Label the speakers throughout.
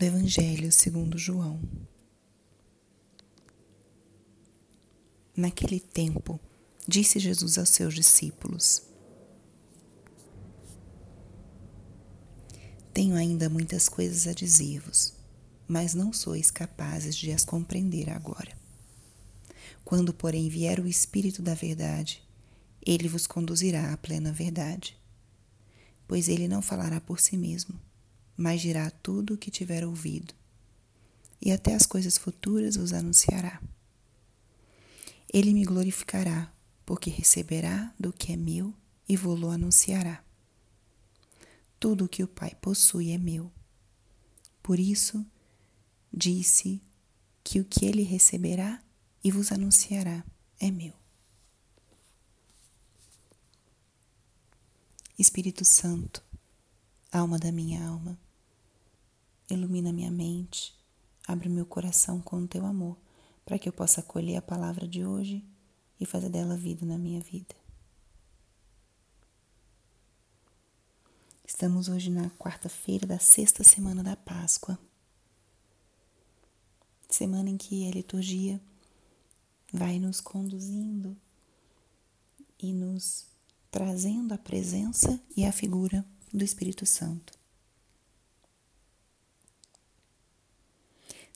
Speaker 1: do Evangelho segundo João. Naquele tempo, disse Jesus aos seus discípulos: Tenho ainda muitas coisas a dizer-vos, mas não sois capazes de as compreender agora. Quando, porém, vier o Espírito da Verdade, ele vos conduzirá à plena verdade. Pois ele não falará por si mesmo mas dirá tudo o que tiver ouvido, e até as coisas futuras vos anunciará. Ele me glorificará, porque receberá do que é meu e vou-lo anunciará. Tudo o que o Pai possui é meu. Por isso, disse que o que ele receberá e vos anunciará é meu. Espírito Santo, alma da minha alma, ilumina minha mente, abre meu coração com o teu amor, para que eu possa acolher a palavra de hoje e fazer dela vida na minha vida. Estamos hoje na quarta-feira da sexta semana da Páscoa, semana em que a liturgia vai nos conduzindo e nos trazendo a presença e a figura do Espírito Santo.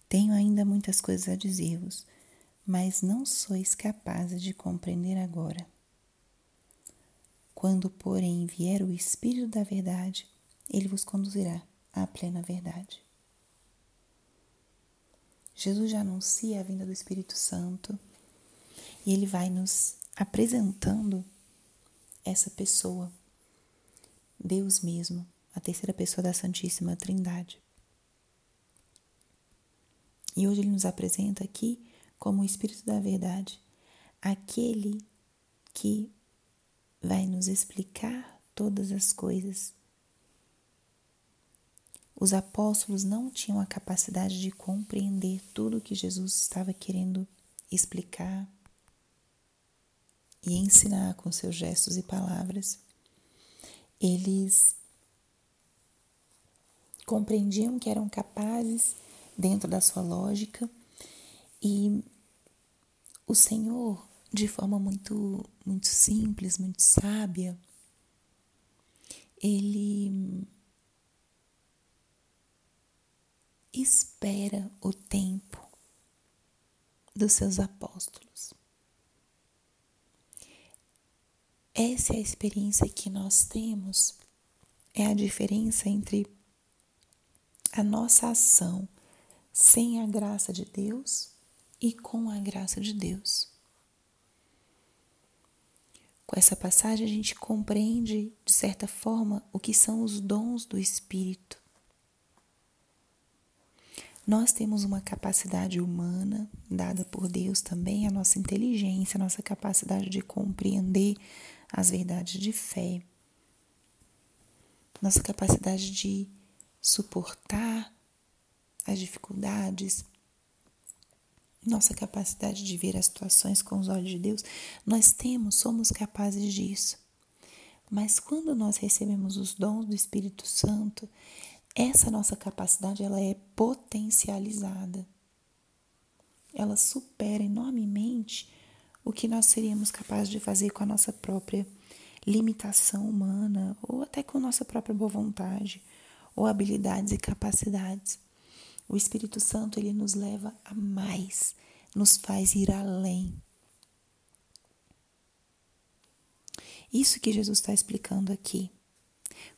Speaker 1: Tenho ainda muitas coisas a dizer-vos, mas não sois capazes de compreender agora. Quando, porém, vier o Espírito da Verdade, ele vos conduzirá à plena verdade. Jesus já anuncia a vinda do Espírito Santo e ele vai nos apresentando essa pessoa, Deus mesmo, a terceira pessoa da Santíssima Trindade. E hoje ele nos apresenta aqui como o Espírito da Verdade, aquele que vai nos explicar todas as coisas. Os apóstolos não tinham a capacidade de compreender tudo que Jesus estava querendo explicar e ensinar com seus gestos e palavras. Eles compreendiam que eram capazes dentro da sua lógica. E o Senhor, de forma muito, muito simples, muito sábia, ele espera o tempo dos seus apóstolos. Essa é a experiência que nós temos, é a diferença entre a nossa ação sem a graça de Deus e com a graça de Deus. Com essa passagem, a gente compreende, de certa forma, o que são os dons do Espírito. Nós temos uma capacidade humana dada por Deus também, a nossa inteligência, a nossa capacidade de compreender as verdades de fé, nossa capacidade de suportar as dificuldades, nossa capacidade de ver as situações com os olhos de Deus, nós temos, somos capazes disso. Mas quando nós recebemos os dons do Espírito Santo, essa nossa capacidade ela é potencializada. Ela supera enormemente o que nós seríamos capazes de fazer com a nossa própria limitação humana ou até com a nossa própria boa vontade ou habilidades e capacidades. O Espírito Santo ele nos leva a mais, nos faz ir além. Isso que Jesus está explicando aqui.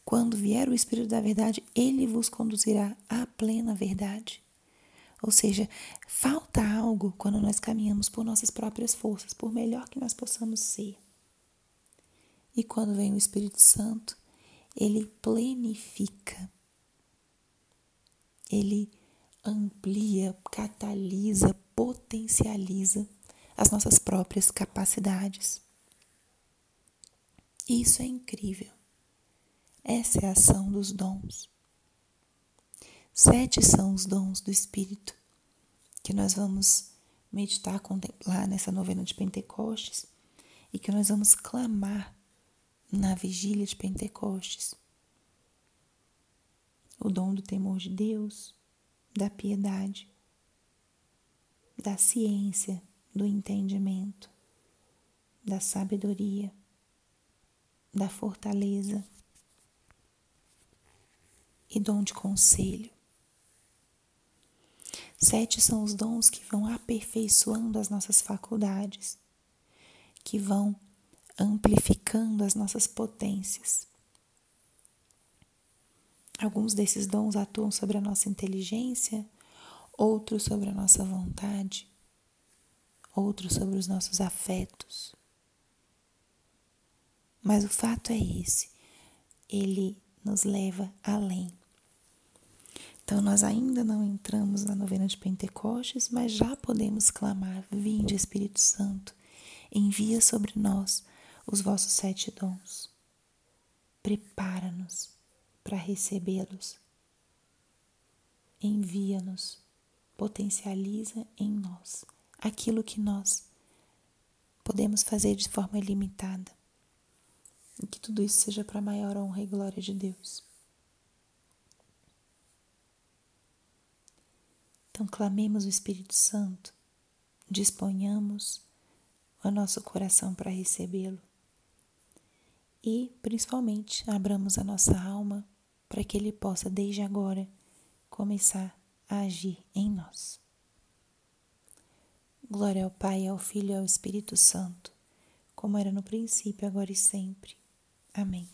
Speaker 1: Quando vier o Espírito da Verdade, ele vos conduzirá à plena verdade. Ou seja, falta algo quando nós caminhamos por nossas próprias forças, por melhor que nós possamos ser. E quando vem o Espírito Santo, ele plenifica, ele amplia, catalisa, potencializa as nossas próprias capacidades. Isso é incrível. Essa é a ação dos dons. Sete são os dons do Espírito que nós vamos meditar, contemplar nessa novena de Pentecostes e que nós vamos clamar na vigília de Pentecostes. O dom do temor de Deus, da piedade, da ciência, do entendimento, da sabedoria, da fortaleza e dom de conselho. Sete são os dons que vão aperfeiçoando as nossas faculdades, que vão amplificando as nossas potências. Alguns desses dons atuam sobre a nossa inteligência, outros sobre a nossa vontade, outros sobre os nossos afetos. Mas o fato é esse: ele nos leva além. Então, nós ainda não entramos na novena de Pentecostes, mas já podemos clamar: Vinde, Espírito Santo, envia sobre nós os vossos sete dons. Prepara-nos para recebê-los. Envia-nos, potencializa em nós aquilo que nós podemos fazer de forma ilimitada. E que tudo isso seja para a maior honra e glória de Deus. Então, clamemos o Espírito Santo, disponhamos o nosso coração para recebê-lo e, principalmente, abramos a nossa alma para que ele possa, desde agora, começar a agir em nós. Glória ao Pai, ao Filho e ao Espírito Santo, como era no princípio, agora e sempre. Amém.